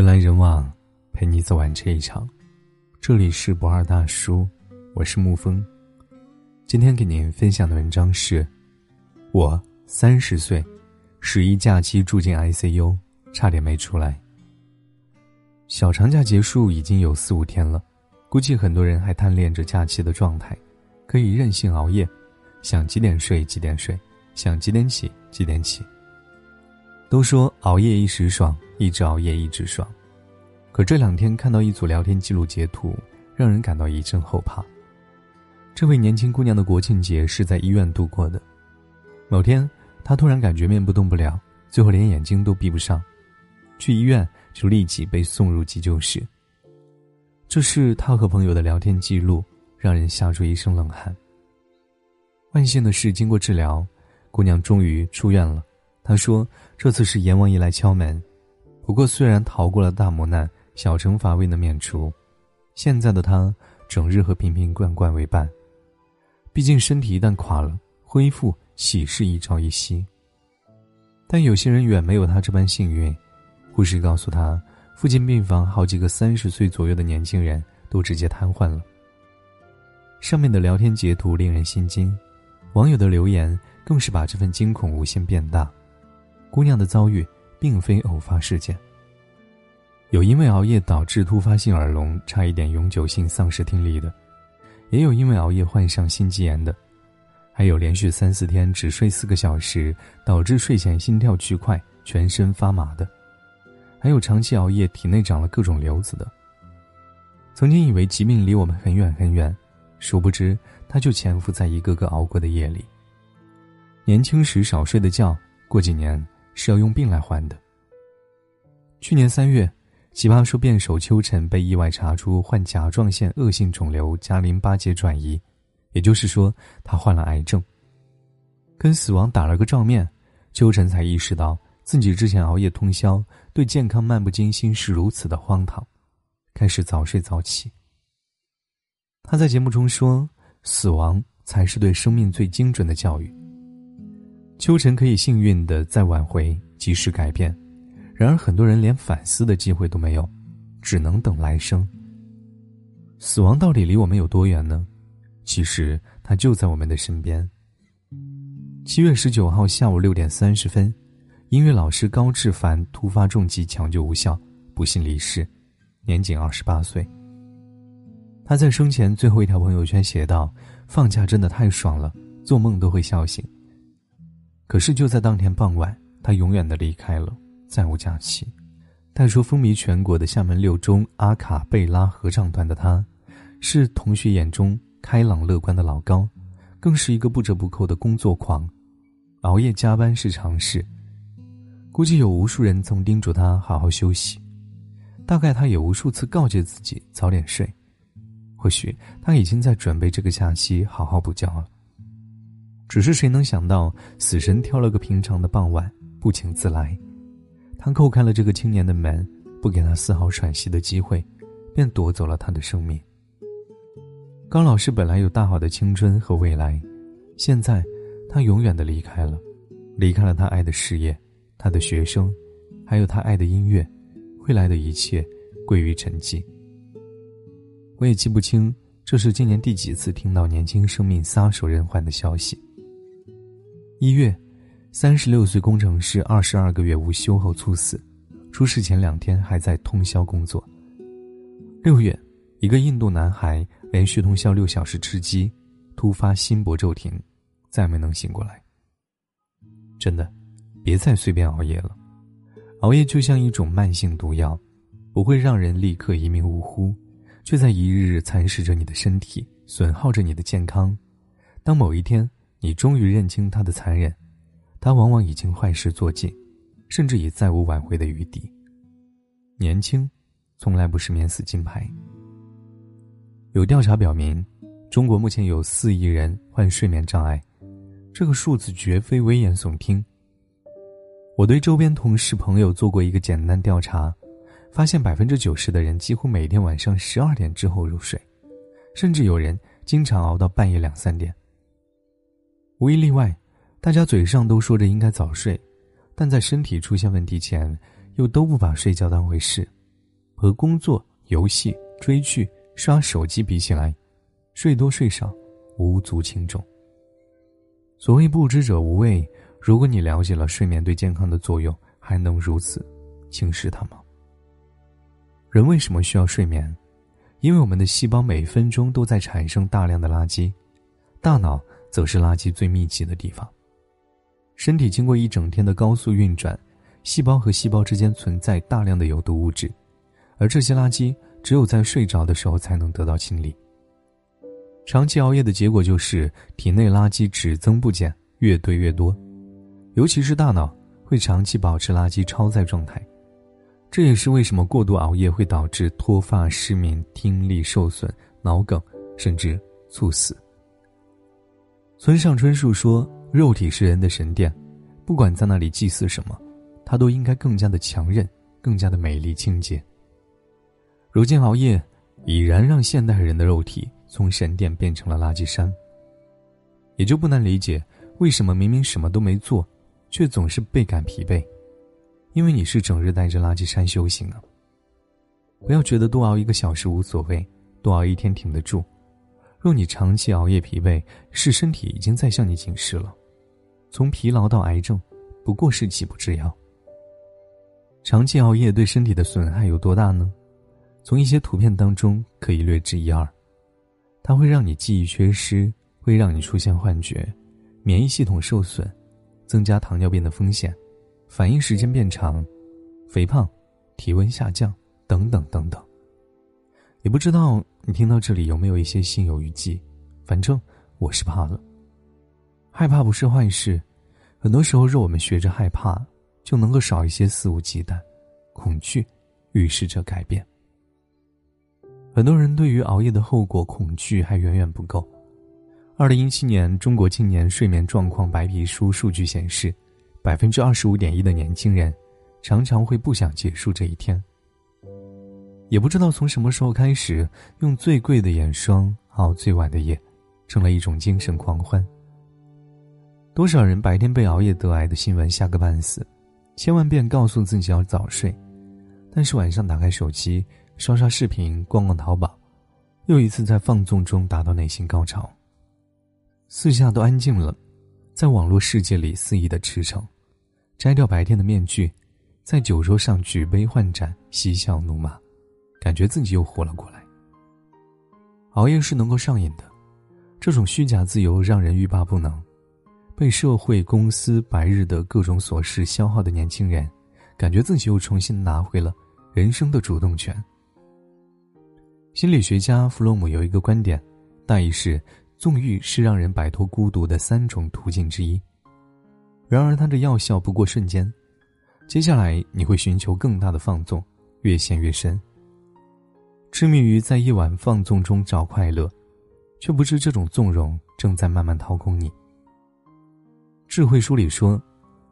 人来人往，陪你走完这一场。这里是不二大叔，我是沐风。今天给您分享的文章是：我三十岁，十一假期住进 ICU，差点没出来。小长假结束已经有四五天了，估计很多人还贪恋着假期的状态，可以任性熬夜，想几点睡几点睡，想几点起几点起。都说熬夜一时爽，一直熬夜一直爽。可这两天看到一组聊天记录截图，让人感到一阵后怕。这位年轻姑娘的国庆节是在医院度过的。某天，她突然感觉面部动不了，最后连眼睛都闭不上，去医院就立即被送入急救室。这是她和朋友的聊天记录，让人吓出一身冷汗。万幸的是，经过治疗，姑娘终于出院了。他说：“这次是阎王爷来敲门，不过虽然逃过了大磨难，小惩罚未能免除。现在的他整日和瓶瓶罐罐为伴，毕竟身体一旦垮了，恢复岂是一朝一夕？但有些人远没有他这般幸运。护士告诉他，附近病房好几个三十岁左右的年轻人都直接瘫痪了。上面的聊天截图令人心惊，网友的留言更是把这份惊恐无限变大。”姑娘的遭遇并非偶发事件，有因为熬夜导致突发性耳聋，差一点永久性丧失听力的，也有因为熬夜患上心肌炎的，还有连续三四天只睡四个小时，导致睡前心跳巨快、全身发麻的，还有长期熬夜体内长了各种瘤子的。曾经以为疾病离我们很远很远，殊不知它就潜伏在一个个熬过的夜里。年轻时少睡的觉，过几年。是要用病来还的。去年三月，奇葩说辩手邱晨被意外查出患甲状腺恶性肿瘤加淋巴结转移，也就是说，他患了癌症。跟死亡打了个照面，邱晨才意识到自己之前熬夜通宵、对健康漫不经心是如此的荒唐，开始早睡早起。他在节目中说：“死亡才是对生命最精准的教育。”秋晨可以幸运的再挽回，及时改变，然而很多人连反思的机会都没有，只能等来生。死亡到底离我们有多远呢？其实它就在我们的身边。七月十九号下午六点三十分，音乐老师高志凡突发重疾抢救无效，不幸离世，年仅二十八岁。他在生前最后一条朋友圈写道：“放假真的太爽了，做梦都会笑醒。”可是就在当天傍晚，他永远的离开了，再无假期。带出风靡全国的厦门六中阿卡贝拉合唱团的他，是同学眼中开朗乐观的老高，更是一个不折不扣的工作狂。熬夜加班是常事，估计有无数人曾叮嘱他好好休息，大概他也无数次告诫自己早点睡。或许他已经在准备这个假期好好补觉了。只是谁能想到，死神挑了个平常的傍晚，不请自来。他叩开了这个青年的门，不给他丝毫喘息的机会，便夺走了他的生命。高老师本来有大好的青春和未来，现在他永远的离开了，离开了他爱的事业，他的学生，还有他爱的音乐，未来的一切归于沉寂。我也记不清这是今年第几次听到年轻生命撒手人寰的消息。一月，三十六岁工程师二十二个月无休后猝死，出事前两天还在通宵工作。六月，一个印度男孩连续通宵六小时吃鸡，突发心搏骤停，再没能醒过来。真的，别再随便熬夜了，熬夜就像一种慢性毒药，不会让人立刻一命呜呼，却在一日日蚕食着你的身体，损耗着你的健康。当某一天。你终于认清他的残忍，他往往已经坏事做尽，甚至已再无挽回的余地。年轻，从来不是免死金牌。有调查表明，中国目前有四亿人患睡眠障碍，这个数字绝非危言耸听。我对周边同事朋友做过一个简单调查，发现百分之九十的人几乎每天晚上十二点之后入睡，甚至有人经常熬到半夜两三点。无一例外，大家嘴上都说着应该早睡，但在身体出现问题前，又都不把睡觉当回事，和工作、游戏、追剧、刷手机比起来，睡多睡少无足轻重。所谓不知者无畏，如果你了解了睡眠对健康的作用，还能如此轻视它吗？人为什么需要睡眠？因为我们的细胞每分钟都在产生大量的垃圾，大脑则是垃圾最密集的地方。身体经过一整天的高速运转，细胞和细胞之间存在大量的有毒物质，而这些垃圾只有在睡着的时候才能得到清理。长期熬夜的结果就是体内垃圾只增不减，越堆越多，尤其是大脑会长期保持垃圾超载状态。这也是为什么过度熬夜会导致脱发、失眠、听力受损、脑梗，甚至猝死。村上春树说：“肉体是人的神殿，不管在那里祭祀什么，它都应该更加的强韧，更加的美丽清洁。”如今熬夜已然让现代人的肉体。从神殿变成了垃圾山。也就不难理解，为什么明明什么都没做，却总是倍感疲惫，因为你是整日带着垃圾山修行啊。不要觉得多熬一个小时无所谓，多熬一天挺得住。若你长期熬夜疲惫，是身体已经在向你警示了。从疲劳到癌症，不过是几步之遥。长期熬夜对身体的损害有多大呢？从一些图片当中可以略知一二。它会让你记忆缺失，会让你出现幻觉，免疫系统受损，增加糖尿病的风险，反应时间变长，肥胖，体温下降，等等等等。也不知道你听到这里有没有一些心有余悸，反正我是怕了。害怕不是坏事，很多时候若我们学着害怕，就能够少一些肆无忌惮，恐惧预示着改变。很多人对于熬夜的后果恐惧还远远不够。二零一七年《中国青年睡眠状况白皮书》数据显示，百分之二十五点一的年轻人常常会不想结束这一天。也不知道从什么时候开始，用最贵的眼霜熬最晚的夜，成了一种精神狂欢。多少人白天被熬夜得癌的新闻吓个半死，千万遍告诉自己要早睡，但是晚上打开手机。刷刷视频，逛逛淘宝，又一次在放纵中达到内心高潮。四下都安静了，在网络世界里肆意的驰骋，摘掉白天的面具，在酒桌上举杯换盏，嬉笑怒骂，感觉自己又活了过来。熬夜是能够上瘾的，这种虚假自由让人欲罢不能。被社会、公司白日的各种琐事消耗的年轻人，感觉自己又重新拿回了人生的主动权。心理学家弗洛姆有一个观点，大意是：纵欲是让人摆脱孤独的三种途径之一。然而，它的药效不过瞬间，接下来你会寻求更大的放纵，越陷越深。痴迷于在夜晚放纵中找快乐，却不知这种纵容正在慢慢掏空你。智慧书里说：“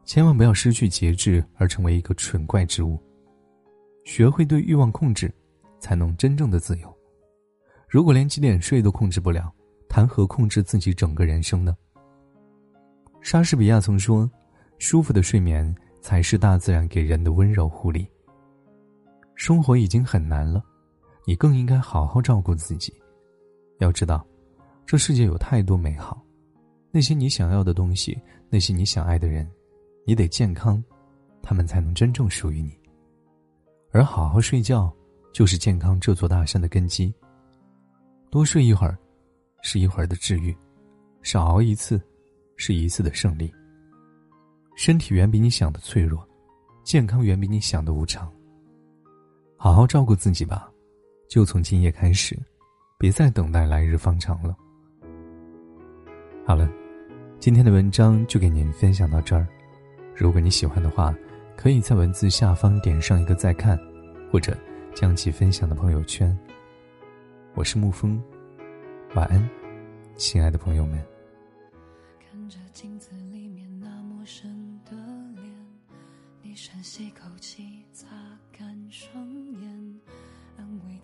千万不要失去节制而成为一个蠢怪之物，学会对欲望控制。”才能真正的自由。如果连几点睡都控制不了，谈何控制自己整个人生呢？莎士比亚曾说：“舒服的睡眠才是大自然给人的温柔护理。”生活已经很难了，你更应该好好照顾自己。要知道，这世界有太多美好，那些你想要的东西，那些你想爱的人，你得健康，他们才能真正属于你。而好好睡觉。就是健康这座大山的根基。多睡一会儿，是一会儿的治愈；少熬一次，是一次的胜利。身体远比你想的脆弱，健康远比你想的无常。好好照顾自己吧，就从今夜开始，别再等待来日方长了。好了，今天的文章就给您分享到这儿。如果你喜欢的话，可以在文字下方点上一个再看，或者。将其分享的朋友圈。我是沐风，晚安，亲爱的朋友们。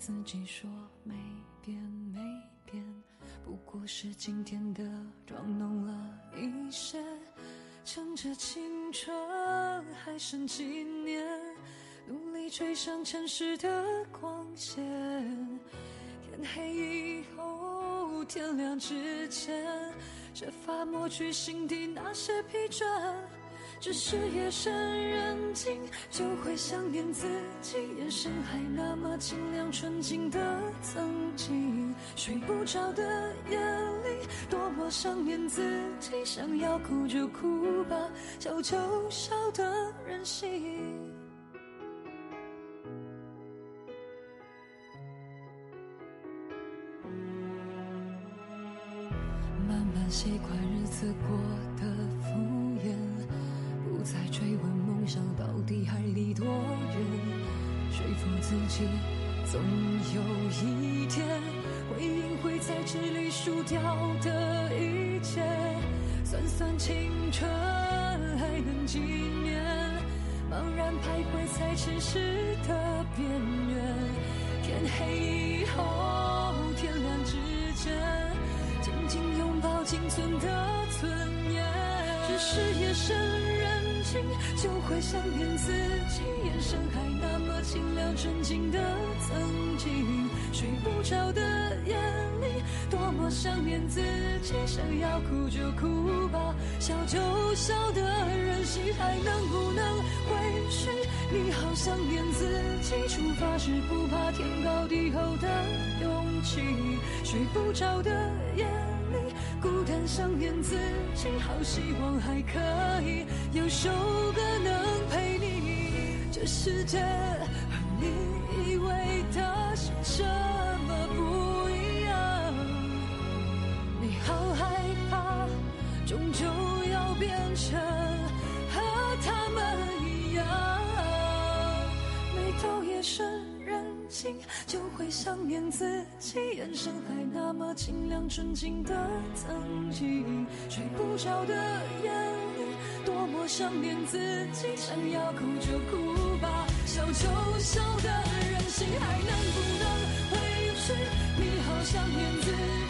自己说没变没变，不过是今天的妆浓了一些，趁着青春还剩几年。努力追上城市的光线。天黑以后，天亮之前，设法抹去心底那些疲倦。只是夜深人静，就会想念自己，眼神还那么清亮纯净的曾经。睡不着的夜里，多么想念自己，想要哭就哭吧，笑就笑的任性。慢慢习惯日子过自己，总有一天，回应会在这里输掉的一切。算算青春还能几年？茫然徘徊在城市的边缘。天黑以后，天亮之间，紧紧拥抱仅存的尊严。只是夜深。就会想念自己，眼神还那么清亮纯净的曾经。睡不着的夜里，多么想念自己，想要哭就哭吧，笑就笑的任性，还能不能回去？你好想念自己，出发时不怕天高地厚的勇气。睡不着的夜里，孤单想念自己，好希望还可以有首歌能陪你。这世界和你以为的是什么不一样，你好害怕，终究要变成就会想念自己，眼神还那么清亮纯净的曾经。睡不着的夜里，多么想念自己，想要哭就哭吧，笑就笑的任性，还能不能回去？你好想念自己，